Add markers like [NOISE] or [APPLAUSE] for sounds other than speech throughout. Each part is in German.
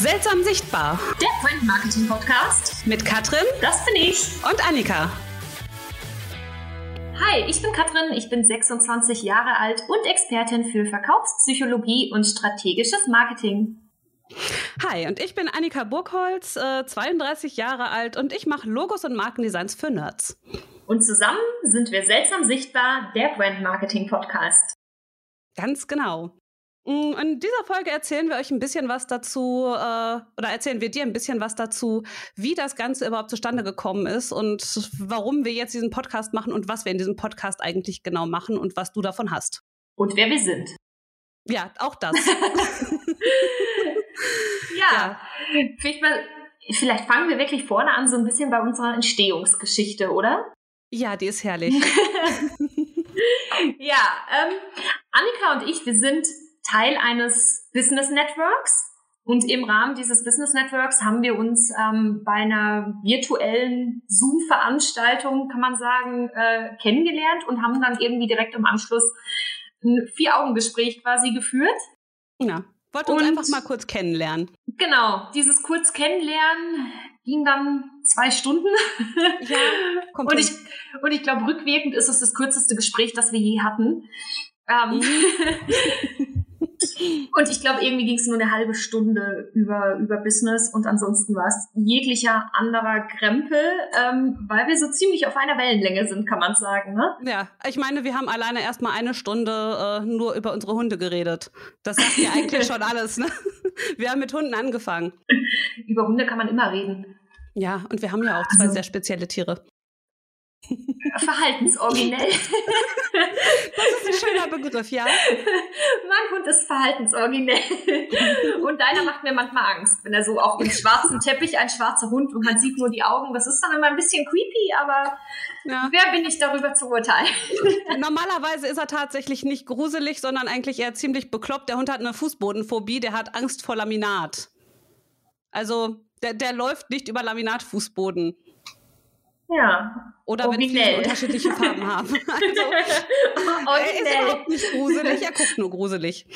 Seltsam sichtbar. Der Brand Marketing Podcast. Mit Katrin. Das bin ich. Und Annika. Hi, ich bin Katrin, ich bin 26 Jahre alt und Expertin für Verkaufspsychologie und strategisches Marketing. Hi, und ich bin Annika Burgholz, äh, 32 Jahre alt und ich mache Logos und Markendesigns für Nerds. Und zusammen sind wir seltsam sichtbar, der Brand Marketing Podcast. Ganz genau. Mm, in dieser Folge erzählen wir euch ein bisschen was dazu, äh, oder erzählen wir dir ein bisschen was dazu, wie das Ganze überhaupt zustande gekommen ist und warum wir jetzt diesen Podcast machen und was wir in diesem Podcast eigentlich genau machen und was du davon hast. Und wer wir sind. Ja, auch das. [LAUGHS] [LAUGHS] ja, ja. Vielleicht, mal, vielleicht fangen wir wirklich vorne an, so ein bisschen bei unserer Entstehungsgeschichte, oder? Ja, die ist herrlich. [LAUGHS] ja, ähm, Annika und ich, wir sind Teil eines Business Networks. Und im Rahmen dieses Business Networks haben wir uns ähm, bei einer virtuellen Zoom-Veranstaltung, kann man sagen, äh, kennengelernt und haben dann irgendwie direkt im Anschluss ein Vier-Augen-Gespräch quasi geführt. Ja, wollte uns einfach mal kurz kennenlernen. Genau, dieses kurz kennenlernen ging dann zwei Stunden. Ja, [LAUGHS] kommt und, ich, und ich glaube, rückwirkend ist es das kürzeste Gespräch, das wir je hatten. Ähm, mhm. [LAUGHS] Und ich glaube, irgendwie ging es nur eine halbe Stunde über, über Business und ansonsten war es jeglicher anderer Krempel, ähm, weil wir so ziemlich auf einer Wellenlänge sind, kann man sagen. Ne? Ja, ich meine, wir haben alleine erstmal eine Stunde äh, nur über unsere Hunde geredet. Das sagt ja eigentlich [LAUGHS] schon alles. Ne? Wir haben mit Hunden angefangen. Über Hunde kann man immer reden. Ja, und wir haben ja auch zwei also, sehr spezielle Tiere. Verhaltensoriginell. Das ist ein schöner Begriff, ja. Mein Hund ist verhaltensoriginell. Und deiner macht mir manchmal Angst, wenn er so auf dem schwarzen Teppich, ein schwarzer Hund und man sieht nur die Augen. Das ist dann immer ein bisschen creepy, aber ja. wer bin ich darüber zu urteilen? Normalerweise ist er tatsächlich nicht gruselig, sondern eigentlich eher ziemlich bekloppt. Der Hund hat eine Fußbodenphobie, der hat Angst vor Laminat. Also der, der läuft nicht über Laminatfußboden. Ja. Oder Originell. wenn Fliesen unterschiedliche Farben [LAUGHS] haben. Also, er ist überhaupt nicht gruselig, er guckt nur gruselig.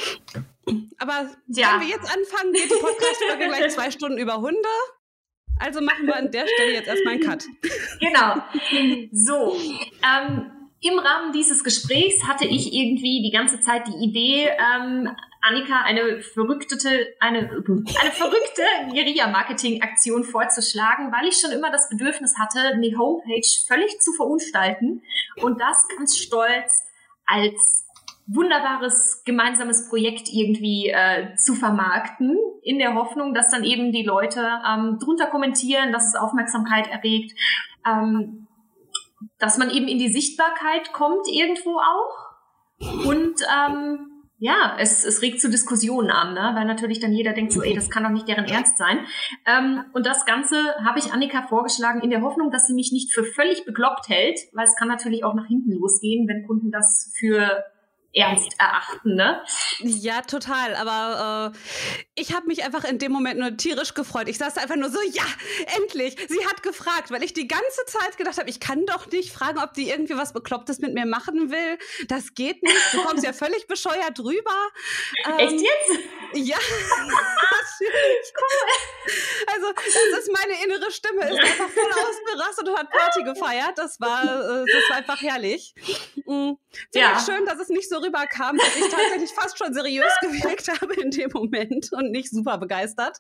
Aber ja. wenn wir jetzt anfangen, geht die Podcast-Folge gleich zwei Stunden über Hunde. Also machen wir an der Stelle jetzt erstmal einen Cut. Genau. So. Ähm, Im Rahmen dieses Gesprächs hatte ich irgendwie die ganze Zeit die Idee, ähm, Annika eine verrückte, eine, eine verrückte Guerilla-Marketing-Aktion vorzuschlagen, weil ich schon immer das Bedürfnis hatte, eine Homepage völlig zu verunstalten und das ganz stolz als wunderbares gemeinsames Projekt irgendwie äh, zu vermarkten, in der Hoffnung, dass dann eben die Leute ähm, drunter kommentieren, dass es Aufmerksamkeit erregt, ähm, dass man eben in die Sichtbarkeit kommt irgendwo auch und ähm, ja, es, es regt zu Diskussionen an, ne? weil natürlich dann jeder denkt so, ey, das kann doch nicht deren Ernst sein. Ähm, und das Ganze habe ich Annika vorgeschlagen in der Hoffnung, dass sie mich nicht für völlig bekloppt hält, weil es kann natürlich auch nach hinten losgehen, wenn Kunden das für ernst erachten, ne? Ja, total. Aber äh, ich habe mich einfach in dem Moment nur tierisch gefreut. Ich saß einfach nur so, ja, endlich. Sie hat gefragt, weil ich die ganze Zeit gedacht habe, ich kann doch nicht fragen, ob die irgendwie was Beklopptes mit mir machen will. Das geht nicht. Du kommst ja [LAUGHS] völlig bescheuert rüber. Ähm, Echt jetzt? Ja. [LAUGHS] cool. Also, das ist meine innere Stimme, ist einfach voll ausgerastet und hat Party gefeiert. Das war, äh, das war einfach herrlich. Mhm. Finde ja. schön, dass es nicht so rüberkam, dass ich tatsächlich fast schon seriös gewirkt habe in dem Moment und nicht super begeistert.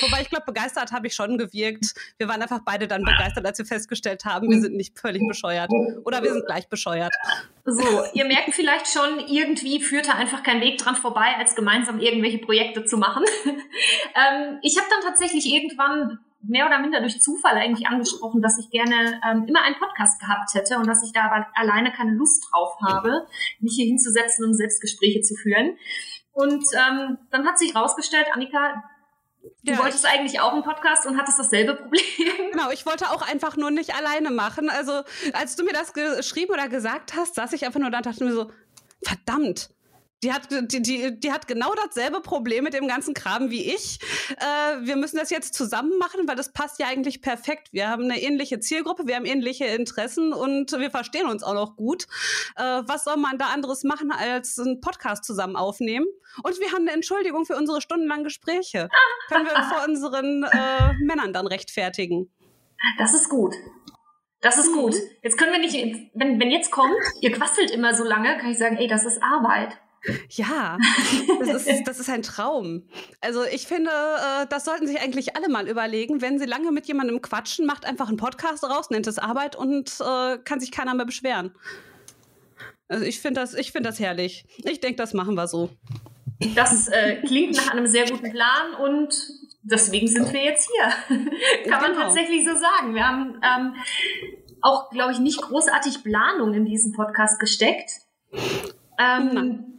Wobei ich glaube, begeistert habe ich schon gewirkt. Wir waren einfach beide dann begeistert, als wir festgestellt haben, wir sind nicht völlig bescheuert. Oder wir sind gleich bescheuert. So, ihr merkt vielleicht schon, irgendwie führte einfach kein Weg dran vorbei, als gemeinsam irgendwelche Projekte zu machen. [LAUGHS] ähm, ich habe dann tatsächlich irgendwann mehr oder minder durch Zufall eigentlich angesprochen, dass ich gerne ähm, immer einen Podcast gehabt hätte und dass ich da aber alleine keine Lust drauf habe, mich hier hinzusetzen und Selbstgespräche zu führen. Und ähm, dann hat sich rausgestellt, Annika, Du ja, wolltest eigentlich auch einen Podcast und hattest dasselbe Problem. Genau, ich wollte auch einfach nur nicht alleine machen. Also, als du mir das geschrieben oder gesagt hast, saß ich einfach nur da und dachte mir so, verdammt, Die hat, die, die, die hat genau dasselbe Problem mit dem ganzen Kram wie ich. Äh, wir müssen das jetzt zusammen machen, weil das passt ja eigentlich perfekt. Wir haben eine ähnliche Zielgruppe, wir haben ähnliche Interessen und wir verstehen uns auch noch gut. Äh, was soll man da anderes machen, als einen Podcast zusammen aufnehmen? Und wir haben eine Entschuldigung für unsere stundenlangen Gespräche. Können wir vor unseren äh, Männern dann rechtfertigen. Das ist gut. Das ist gut. Mhm. Jetzt können wir nicht, wenn, wenn jetzt kommt, ihr quasselt immer so lange, kann ich sagen, ey, das ist Arbeit. Ja, das ist, das ist ein Traum. Also ich finde, äh, das sollten sich eigentlich alle mal überlegen. Wenn sie lange mit jemandem quatschen, macht einfach einen Podcast raus, nennt es Arbeit und äh, kann sich keiner mehr beschweren. Also ich finde das, ich das herrlich. Ich denke, das machen wir so. Das äh, klingt nach einem sehr guten Plan und deswegen sind wir jetzt hier. [LAUGHS] Kann man genau. tatsächlich so sagen. Wir haben ähm, auch, glaube ich, nicht großartig Planung in diesen Podcast gesteckt. Ähm,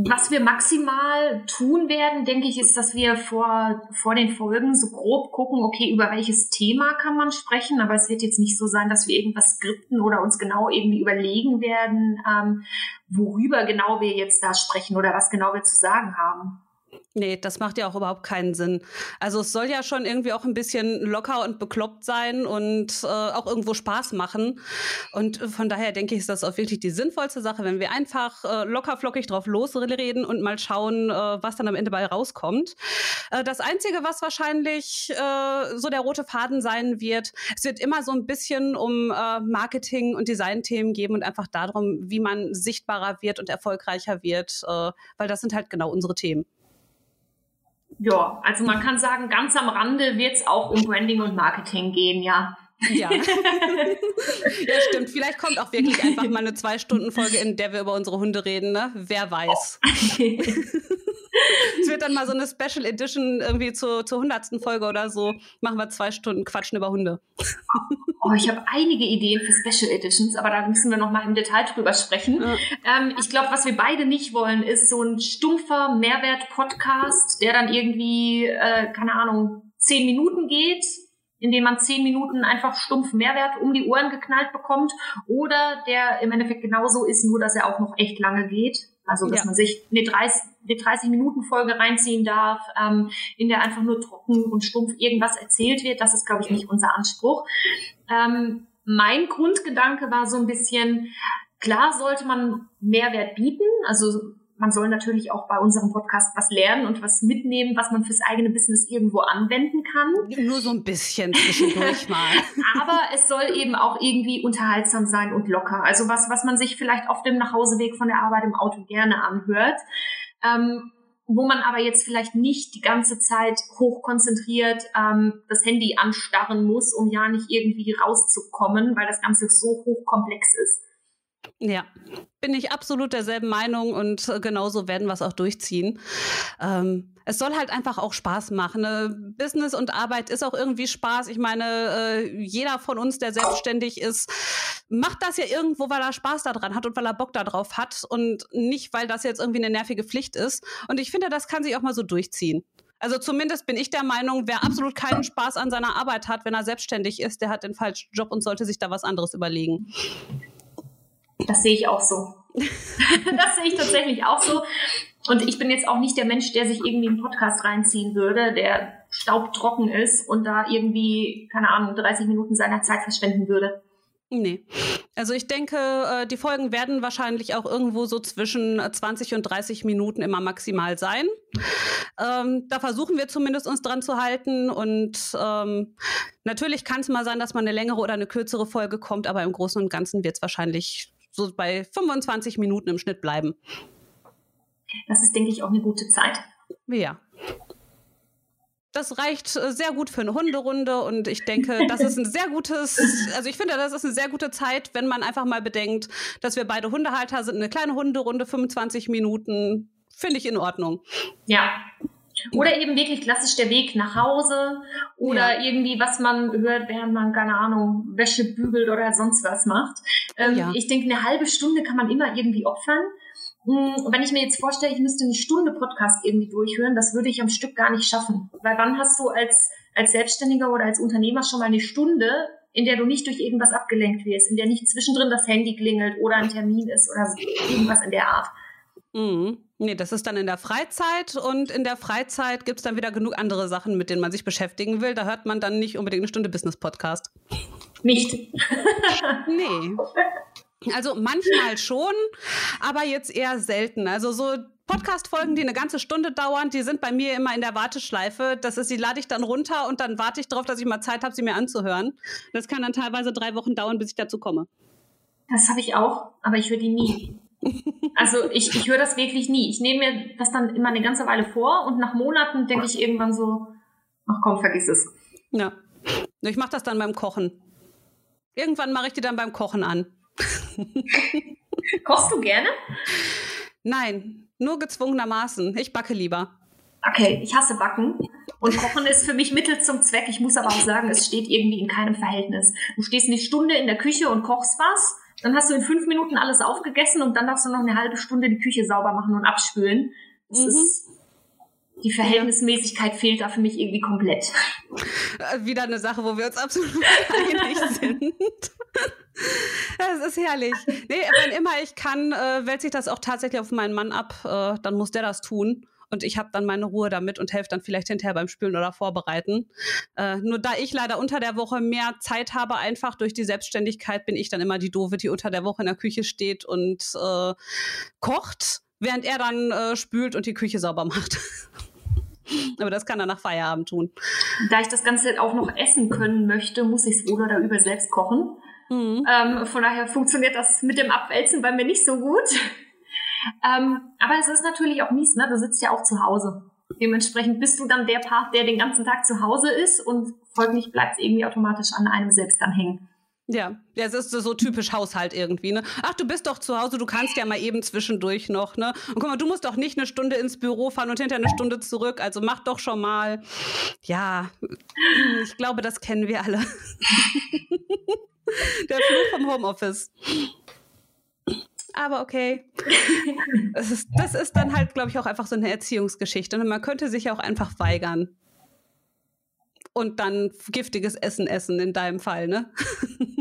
was wir maximal tun werden, denke ich, ist, dass wir vor, vor den Folgen so grob gucken, okay, über welches Thema kann man sprechen, aber es wird jetzt nicht so sein, dass wir irgendwas skripten oder uns genau irgendwie überlegen werden, ähm, worüber genau wir jetzt da sprechen oder was genau wir zu sagen haben. Nee, das macht ja auch überhaupt keinen Sinn. Also es soll ja schon irgendwie auch ein bisschen locker und bekloppt sein und äh, auch irgendwo Spaß machen. Und von daher denke ich, ist das auch wirklich die sinnvollste Sache, wenn wir einfach äh, locker flockig drauf losreden und mal schauen, äh, was dann am Ende bei rauskommt. Äh, das Einzige, was wahrscheinlich äh, so der rote Faden sein wird, es wird immer so ein bisschen um äh, Marketing und Designthemen geben und einfach darum, wie man sichtbarer wird und erfolgreicher wird, weil das sind halt genau unsere Themen. Ja, also man kann sagen, ganz am Rande wird es auch um Branding und Marketing gehen, ja. Ja. [LAUGHS] ja, stimmt. Vielleicht kommt auch wirklich einfach mal eine Zwei-Stunden-Folge, in der wir über unsere Hunde reden, ne? Wer weiß. [LAUGHS] [LAUGHS] Oh. Wird dann mal so eine Special Edition irgendwie zur, zur 100. Folge oder so. Machen wir zwei Stunden Quatschen über Hunde. [LAUGHS] Oh, ich habe einige Ideen für Special Editions, aber da müssen wir noch mal im Detail drüber sprechen. Ja. Ähm, ich glaube, was wir beide nicht wollen, ist so ein stumpfer Mehrwert-Podcast, der dann irgendwie, äh, keine Ahnung, zehn Minuten geht, in dem man zehn Minuten einfach stumpf Mehrwert um die Ohren geknallt bekommt, oder der im Endeffekt genauso ist, nur dass er auch noch echt lange geht. Also, dass ja. man sich eine 30, eine 30 Minuten Folge reinziehen darf, ähm, in der einfach nur trocken und stumpf irgendwas erzählt wird. Das ist, glaube ich, nicht unser Anspruch. Ähm, mein Grundgedanke war so ein bisschen, klar sollte man Mehrwert bieten. Also man soll natürlich auch bei unserem Podcast was lernen und was mitnehmen, was man fürs eigene Business irgendwo anwenden kann. Nur so ein bisschen zwischendurch [LAUGHS] mal. Aber es soll eben auch irgendwie unterhaltsam sein und locker. Also was, was man sich vielleicht auf dem Nachhauseweg von der Arbeit im Auto gerne anhört. Ähm, wo man aber jetzt vielleicht nicht die ganze Zeit hochkonzentriert ähm, das Handy anstarren muss, um ja nicht irgendwie rauszukommen, weil das Ganze so hochkomplex ist. Ja, bin ich absolut derselben Meinung und äh, genauso werden wir es auch durchziehen. Ähm, es soll halt einfach auch Spaß machen. Ne? Business und Arbeit ist auch irgendwie Spaß. Ich meine, äh, jeder von uns, der selbstständig ist, macht das ja irgendwo, weil er Spaß daran hat und weil er Bock darauf hat und nicht, weil das jetzt irgendwie eine nervige Pflicht ist. Und ich finde, das kann sich auch mal so durchziehen. Also zumindest bin ich der Meinung, wer absolut keinen Spaß an seiner Arbeit hat, wenn er selbstständig ist, der hat den falschen Job und sollte sich da was anderes überlegen. Das sehe ich auch so. [LAUGHS] das sehe ich tatsächlich auch so. Und ich bin jetzt auch nicht der Mensch, der sich irgendwie einen Podcast reinziehen würde, der staubtrocken ist und da irgendwie, keine Ahnung, 30 Minuten seiner Zeit verschwenden würde. Nee. Also ich denke, äh, die Folgen werden wahrscheinlich auch irgendwo so zwischen 20 und 30 Minuten immer maximal sein. Ähm, da versuchen wir zumindest uns dran zu halten. Und ähm, natürlich kann es mal sein, dass man eine längere oder eine kürzere Folge kommt, aber im Großen und Ganzen wird es wahrscheinlich so bei 25 Minuten im Schnitt bleiben. Das ist, denke ich, auch eine gute Zeit. Ja. Das reicht äh, sehr gut für eine Hunderunde und ich denke, das ist ein sehr gutes, [LAUGHS] also ich finde, das ist eine sehr gute Zeit, wenn man einfach mal bedenkt, dass wir beide Hundehalter sind. Eine kleine Hunderunde, 25 Minuten, finde ich in Ordnung. Ja, oder eben wirklich klassisch der Weg nach Hause oder ja. irgendwie, was man hört, während man, keine Ahnung, Wäsche bügelt oder sonst was macht. Ähm, ja. Ich denke, eine halbe Stunde kann man immer irgendwie opfern. Hm, wenn ich mir jetzt vorstelle, ich müsste eine Stunde Podcast irgendwie durchhören, das würde ich am Stück gar nicht schaffen. Weil wann hast du als, als Selbstständiger oder als Unternehmer schon mal eine Stunde, in der du nicht durch irgendwas abgelenkt wirst, in der nicht zwischendrin das Handy klingelt oder ein Termin ist oder irgendwas in der Art. Mhm. Nee, das ist dann in der Freizeit und in der Freizeit gibt es dann wieder genug andere Sachen, mit denen man sich beschäftigen will. Da hört man dann nicht unbedingt eine Stunde Business-Podcast. Nicht. [LAUGHS] nee. Also manchmal schon, aber jetzt eher selten. Also so Podcast-Folgen, die eine ganze Stunde dauern, die sind bei mir immer in der Warteschleife. Das ist, die lade ich dann runter und dann warte ich darauf, dass ich mal Zeit habe, sie mir anzuhören. Das kann dann teilweise drei Wochen dauern, bis ich dazu komme. Das habe ich auch, aber ich höre die nie. Also ich, ich höre das wirklich nie. Ich nehme mir das dann immer eine ganze Weile vor und nach Monaten denke ich irgendwann so, ach komm, vergiss es. Ja. Ich mache das dann beim Kochen. Irgendwann mache ich die dann beim Kochen an. Kochst du gerne? Nein, nur gezwungenermaßen. Ich backe lieber. Okay, ich hasse Backen. Und Kochen ist für mich Mittel zum Zweck. Ich muss aber auch sagen, es steht irgendwie in keinem Verhältnis. Du stehst eine Stunde in der Küche und kochst was, dann hast du in fünf Minuten alles aufgegessen und dann darfst du noch eine halbe Stunde die Küche sauber machen und abspülen. Das mhm. ist die Verhältnismäßigkeit fehlt da für mich irgendwie komplett. Äh, wieder eine Sache, wo wir uns absolut [LAUGHS] einig sind. Das ist herrlich. Nee, wann immer ich kann, äh, wälze ich das auch tatsächlich auf meinen Mann ab. Äh, dann muss der das tun. Und ich habe dann meine Ruhe damit und helfe dann vielleicht hinterher beim Spülen oder Vorbereiten. Äh, nur da ich leider unter der Woche mehr Zeit habe, einfach durch die Selbstständigkeit, bin ich dann immer die Doofe, die unter der Woche in der Küche steht und äh, kocht, während er dann äh, spült und die Küche sauber macht. [LAUGHS] Aber das kann er nach Feierabend tun. Da ich das Ganze auch noch essen können möchte, muss ich es wohl oder über selbst kochen. Mhm. Ähm, von daher funktioniert das mit dem Abwälzen bei mir nicht so gut. Ähm, aber es ist natürlich auch mies, ne? Du sitzt ja auch zu Hause. Dementsprechend bist du dann der Part, der den ganzen Tag zu Hause ist und folglich bleibt es irgendwie automatisch an einem selbst dann hängen. Ja, das ist so typisch Haushalt irgendwie, ne? Ach, du bist doch zu Hause, du kannst ja mal eben zwischendurch noch, ne? Und guck mal, du musst doch nicht eine Stunde ins Büro fahren und hinterher eine Stunde zurück, also mach doch schon mal. Ja, ich glaube, das kennen wir alle. [LAUGHS] Der Fluch vom Homeoffice. Aber okay. [LAUGHS] Das ist, das ist dann halt, glaube ich, auch einfach so eine Erziehungsgeschichte. Und man könnte sich auch einfach weigern und dann giftiges Essen essen in deinem Fall, ne? [LAUGHS]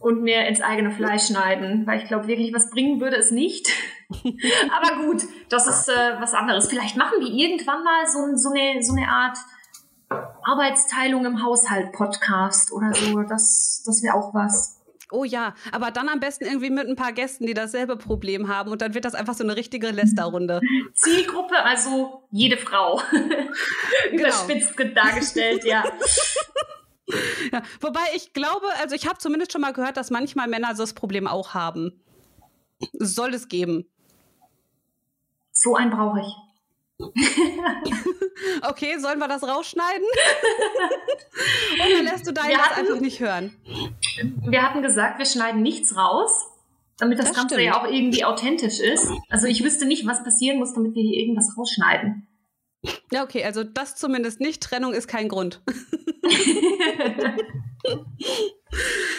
und mir ins eigene Fleisch schneiden, weil ich glaube wirklich, was bringen würde es nicht. [LAUGHS] Aber gut, das ist äh, was anderes. Vielleicht machen wir irgendwann mal so, so, eine, so eine Art Arbeitsteilung im Haushalt Podcast oder so. Das, das wäre auch was. Oh ja, aber dann am besten irgendwie mit ein paar Gästen, die dasselbe Problem haben und dann wird das einfach so eine richtige Lästerrunde. [LAUGHS] Zielgruppe, also jede Frau. [LAUGHS] Genau. Überspitzt dargestellt, ja. [LAUGHS] ja. Wobei ich glaube, also ich habe zumindest schon mal gehört, dass manchmal Männer so das Problem auch haben. Soll es geben. So einen brauche ich. okay, sollen wir das rausschneiden? Oder lässt du deinen das einfach nicht hören? Wir hatten gesagt, wir schneiden nichts raus, damit das, das Ganze stimmt. ja auch irgendwie authentisch ist. Also ich wüsste nicht, was passieren muss, damit wir hier irgendwas rausschneiden. Ja, okay, also das zumindest nicht. Trennung ist kein Grund. [LAUGHS]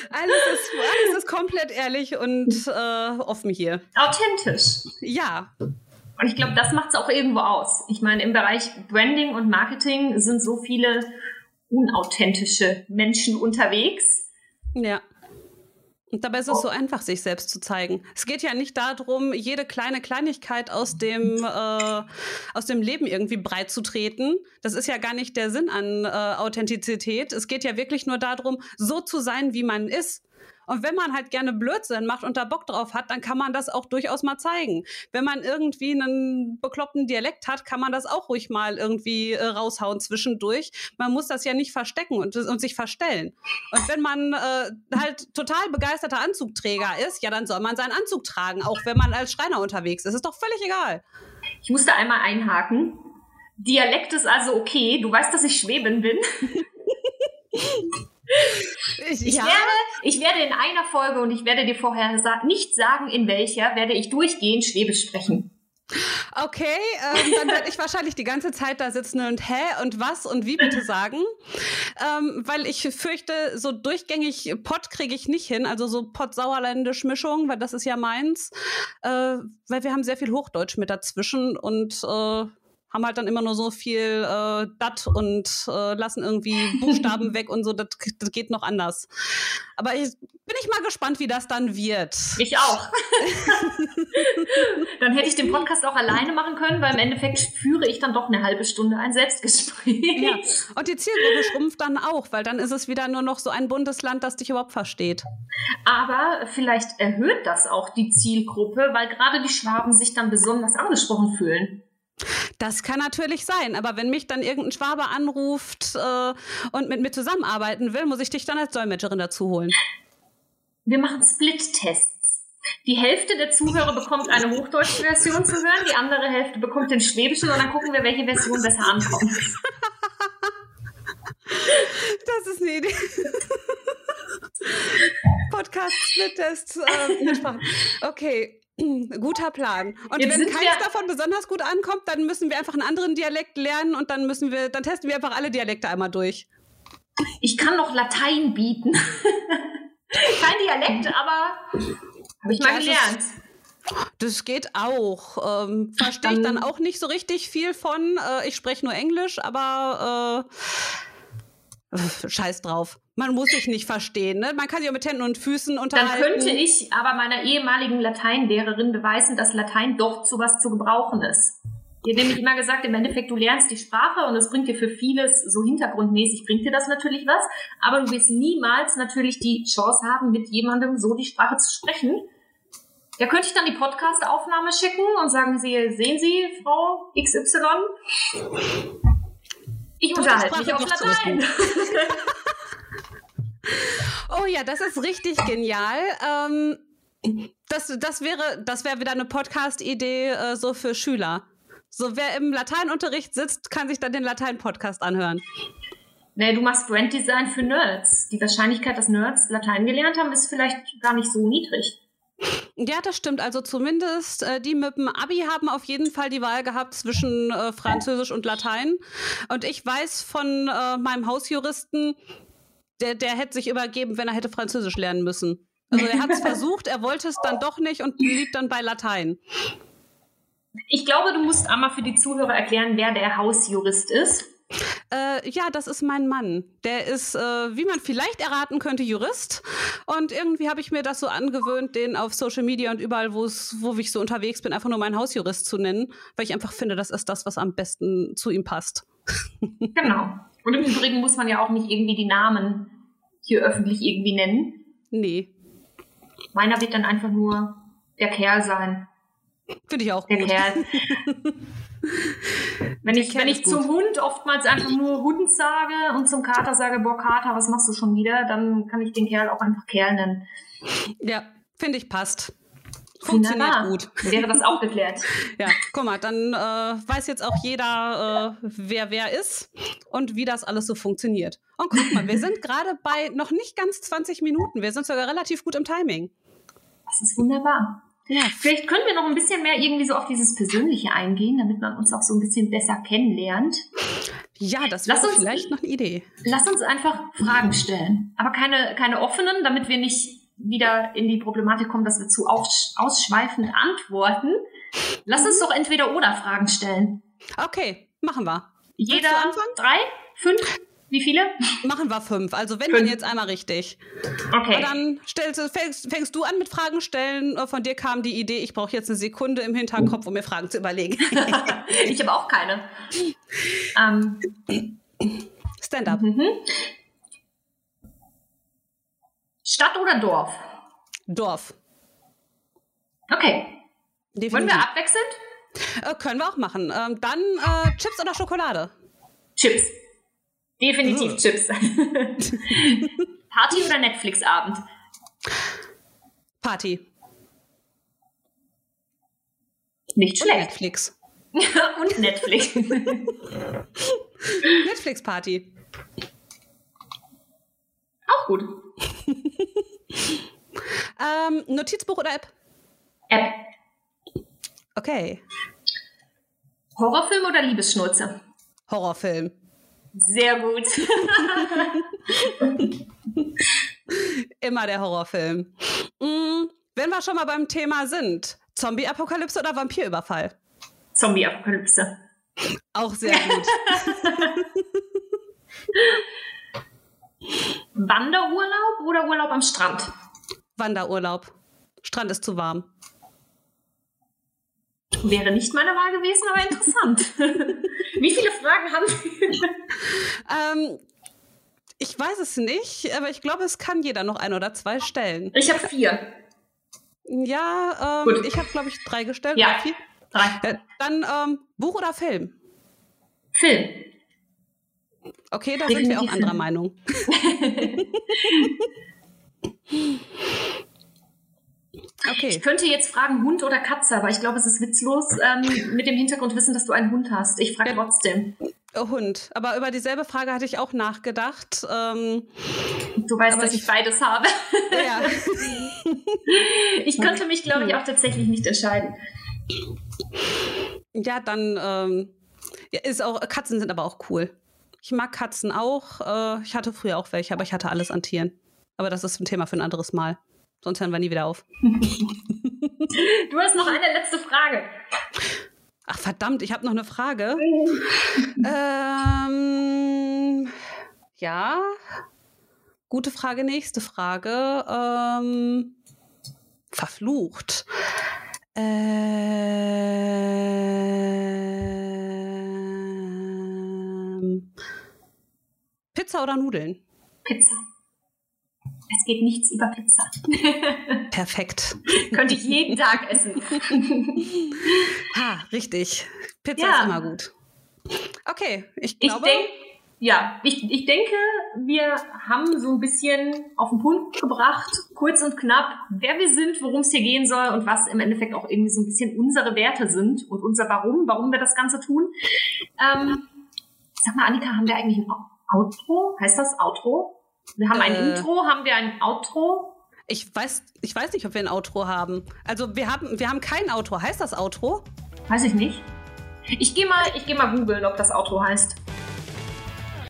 alles, ist, alles ist komplett ehrlich und äh, offen hier. Authentisch. Ja. Und ich glaube, das macht es auch irgendwo aus. Ich meine, im Bereich Branding und Marketing sind so viele unauthentische Menschen unterwegs. Ja. Und dabei ist es so einfach, sich selbst zu zeigen. Es geht ja nicht darum, jede kleine Kleinigkeit aus dem, äh, aus dem Leben irgendwie breit zu treten. Das ist ja gar nicht der Sinn an äh, Authentizität. Es geht ja wirklich nur darum, so zu sein, wie man ist. Und wenn man halt gerne Blödsinn macht und da Bock drauf hat, dann kann man das auch durchaus mal zeigen. Wenn man irgendwie einen bekloppten Dialekt hat, kann man das auch ruhig mal irgendwie äh, raushauen zwischendurch. Man muss das ja nicht verstecken und, und sich verstellen. Und wenn man äh, halt total begeisterter Anzugträger ist, ja, dann soll man seinen Anzug tragen, auch wenn man als Schreiner unterwegs ist. Ist doch völlig egal. Ich musste einmal einhaken. Dialekt ist also okay. Du weißt, dass ich Schweben bin. [LAUGHS] Ich, ich, ja. werde, ich werde in einer Folge, und ich werde dir vorher sa nicht sagen, in welcher, werde ich durchgehend Schwäbisch sprechen. Okay, ähm, dann werde ich wahrscheinlich die ganze Zeit da sitzen und hä und was und wie bitte sagen. Ähm, weil ich fürchte, so durchgängig Pott kriege ich nicht hin, also so Pott-Sauerländisch Mischung, weil das ist ja meins. Äh, weil wir haben sehr viel Hochdeutsch mit dazwischen und äh, haben halt dann immer nur so viel äh, dat und äh, lassen irgendwie [LAUGHS] Buchstaben weg und so. Das, das geht noch anders. Aber ich bin ich mal gespannt, wie das dann wird. Ich auch. [LAUGHS] dann hätte ich den Podcast auch alleine machen können, weil im Endeffekt führe ich dann doch eine halbe Stunde ein Selbstgespräch. Ja. Und die Zielgruppe schrumpft dann auch, weil dann ist es wieder nur noch so ein Bundesland, das dich überhaupt versteht. Aber vielleicht erhöht das auch die Zielgruppe, weil gerade die Schwaben sich dann besonders angesprochen fühlen. Das kann natürlich sein, aber wenn mich dann irgendein Schwabe anruft äh, und mit mir zusammenarbeiten will, muss ich dich dann als Dolmetscherin dazu holen. Wir machen Split-Tests. Die Hälfte der Zuhörer bekommt eine hochdeutsche Version zu hören, die andere Hälfte bekommt den schwäbischen und dann gucken wir, welche Version besser ankommt. Das ist eine Idee. Podcast Split-Test. Äh, [LAUGHS] okay. [CLEARS THROAT] Guter Plan. Und Jetzt wenn keins davon besonders gut ankommt, dann müssen wir einfach einen anderen Dialekt lernen und dann müssen wir, dann testen wir einfach alle Dialekte einmal durch. Ich kann noch Latein bieten. [LAUGHS] Kein Dialekt, aber habe ich mal gelernt. Das geht auch. Ähm, Verstehe ich dann auch nicht so richtig viel von. Äh, ich spreche nur Englisch, aber äh, scheiß drauf. Man muss sich nicht verstehen. Ne? Man kann sich auch mit Händen und Füßen unterhalten. Dann könnte ich aber meiner ehemaligen Lateinlehrerin beweisen, dass Latein doch zu was zu gebrauchen ist. Hat nämlich immer gesagt, im Endeffekt, du lernst die Sprache und es bringt dir für vieles, so hintergrundmäßig bringt dir das natürlich was, aber du wirst niemals natürlich die Chance haben, mit jemandem so die Sprache zu sprechen. Da könnte ich dann die Podcast-Aufnahme schicken und sagen, Sie, sehen Sie, Frau XY? Ich unterhalte mich auf Latein. [LAUGHS] ja, das ist richtig genial. Ähm, das, das wäre, das wäre wieder eine Podcast-Idee äh, so für Schüler. So, wer im Lateinunterricht sitzt, kann sich dann den Latein-Podcast anhören. Nee, du machst Branddesign für Nerds. Die Wahrscheinlichkeit, dass Nerds Latein gelernt haben, ist vielleicht gar nicht so niedrig. Ja, das stimmt. Also zumindest äh, die mit dem Abi haben auf jeden Fall die Wahl gehabt zwischen äh, Französisch und Latein. Und ich weiß von äh, meinem Hausjuristen, der, der hätte sich übergeben, wenn er hätte Französisch lernen müssen. Also er hat es [LAUGHS] versucht, er wollte es dann doch nicht und blieb dann bei Latein. Ich glaube, du musst einmal für die Zuhörer erklären, wer der Hausjurist ist. Äh, ja, das ist mein Mann. Der ist, äh, wie man vielleicht erraten könnte, Jurist. Und irgendwie habe ich mir das so angewöhnt, den auf Social Media und überall, wo ich so unterwegs bin, einfach nur meinen Hausjurist zu nennen, weil ich einfach finde, das ist das, was am besten zu ihm passt. [LAUGHS] Genau. Und im Übrigen muss man ja auch nicht irgendwie die Namen hier öffentlich irgendwie nennen. Nee. Meiner wird dann einfach nur der Kerl sein. Finde ich auch der gut. Kerl. [LAUGHS] wenn ich, wenn ich zum Hund oftmals einfach nur Hund sage und zum Kater sage, boah, Kater, was machst du schon wieder, dann kann ich den Kerl auch einfach Kerl nennen. Ja, finde ich passt. Funktioniert Wunderbar. gut. Wäre das auch geklärt. [LAUGHS] ja, guck mal, dann äh, weiß jetzt auch jeder, äh, wer wer ist und wie das alles so funktioniert. Und guck mal, wir sind gerade bei noch nicht ganz 20 Minuten. Wir sind sogar relativ gut im Timing. Das ist wunderbar. Ja. Vielleicht können wir noch ein bisschen mehr irgendwie so auf dieses Persönliche eingehen, damit man uns auch so ein bisschen besser kennenlernt. Ja, das wäre vielleicht noch eine Idee. Lass uns einfach Fragen stellen. Aber keine, keine offenen, damit wir nicht wieder in die Problematik kommen, dass wir zu ausschweifend antworten. Lass uns doch entweder oder Fragen stellen. Okay, machen wir. Jeder drei, fünf? Wie viele? Machen wir fünf. Also wenn, fünf. dann jetzt einmal richtig. Okay. Und dann stellst, fängst, fängst, du an mit Fragen stellen. Von dir kam die Idee, ich brauche jetzt eine Sekunde im Hinterkopf, um mir Fragen zu überlegen. [LAUGHS] ich habe auch keine. Ähm. Stand-up. Mhm. Stadt oder Dorf? Dorf. Okay. Definitiv. Wollen wir abwechselnd? Äh, können wir auch machen. Ähm, dann äh, Chips oder Schokolade? Chips. Definitiv Chips. [LAUGHS] Party oder Netflix-Abend? Party. Nicht schlecht. [LAUGHS] Und Netflix. Und [LAUGHS] Netflix. Netflix-Party. Auch gut. [LAUGHS] ähm, Notizbuch oder App? App. Okay. Horrorfilm oder Liebesschnurze? Horrorfilm. Sehr gut. [LAUGHS] Immer der Horrorfilm. Mm, wenn wir schon mal beim Thema sind, Zombie-Apokalypse oder Vampirüberfall? Zombie-Apokalypse. Auch sehr gut. [LAUGHS] Wanderurlaub oder Urlaub am Strand? Wanderurlaub. Strand ist zu warm. Wäre nicht meine Wahl gewesen, aber interessant. [LAUGHS] Wie viele Fragen haben Sie? ähm, ich weiß es nicht, aber ich glaube, es kann jeder noch ein oder zwei stellen. Ich habe vier. Ja, ähm, ich habe, glaube ich, drei gestellt. Ja, drei. Äh, dann ähm, Buch oder Film? Film. Okay, da sind wir auch anderer Meinung. [LAUGHS] Okay. Ich könnte jetzt fragen Hund oder Katze, aber ich glaube, es ist witzlos ähm, mit dem Hintergrundwissen, dass du einen Hund hast. Ich frage trotzdem. Hund. Aber über dieselbe Frage hatte ich auch nachgedacht. Ähm, du weißt, dass ich, ich, beides habe. Ja. [LAUGHS] [LAUGHS] ich könnte mich, glaube ich, auch tatsächlich nicht entscheiden. Ja, dann ähm, ja, ist auch Katzen sind aber auch cool. Ich mag Katzen auch. Äh, ich hatte früher auch welche, aber ich hatte alles an Tieren. Aber das ist ein Thema für ein anderes Mal. Sonst hören wir nie wieder auf. du hast noch eine letzte Frage. Ach verdammt, ich habe noch eine Frage. [LAUGHS] ähm, ja. Gute Frage, nächste Frage. Ähm, verflucht. Ähm, Pizza oder Nudeln? Pizza. Es geht nichts über Pizza. [LAUGHS] Perfekt. Könnte ich jeden Tag essen. [LAUGHS] ha, richtig. Pizza ja. ist immer gut. Okay, ich glaube. Ich denk, ja, ich, ich denke, wir haben so ein bisschen auf den Punkt gebracht, kurz und knapp, wer wir sind, worum es hier gehen soll und was im Endeffekt auch irgendwie so ein bisschen unsere Werte sind und unser Warum, warum wir das Ganze tun. Ähm, sag mal, Annika, haben wir eigentlich ein Outro? Heißt das Outro? Wir haben ein äh, Intro, haben wir ein Outro? Ich weiß, ich weiß nicht, ob wir ein Outro haben. Also wir haben, wir haben kein Outro. Heißt das Outro? Weiß ich nicht. Ich gehe mal, ich geh mal googeln, ob das Outro heißt.